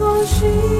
一把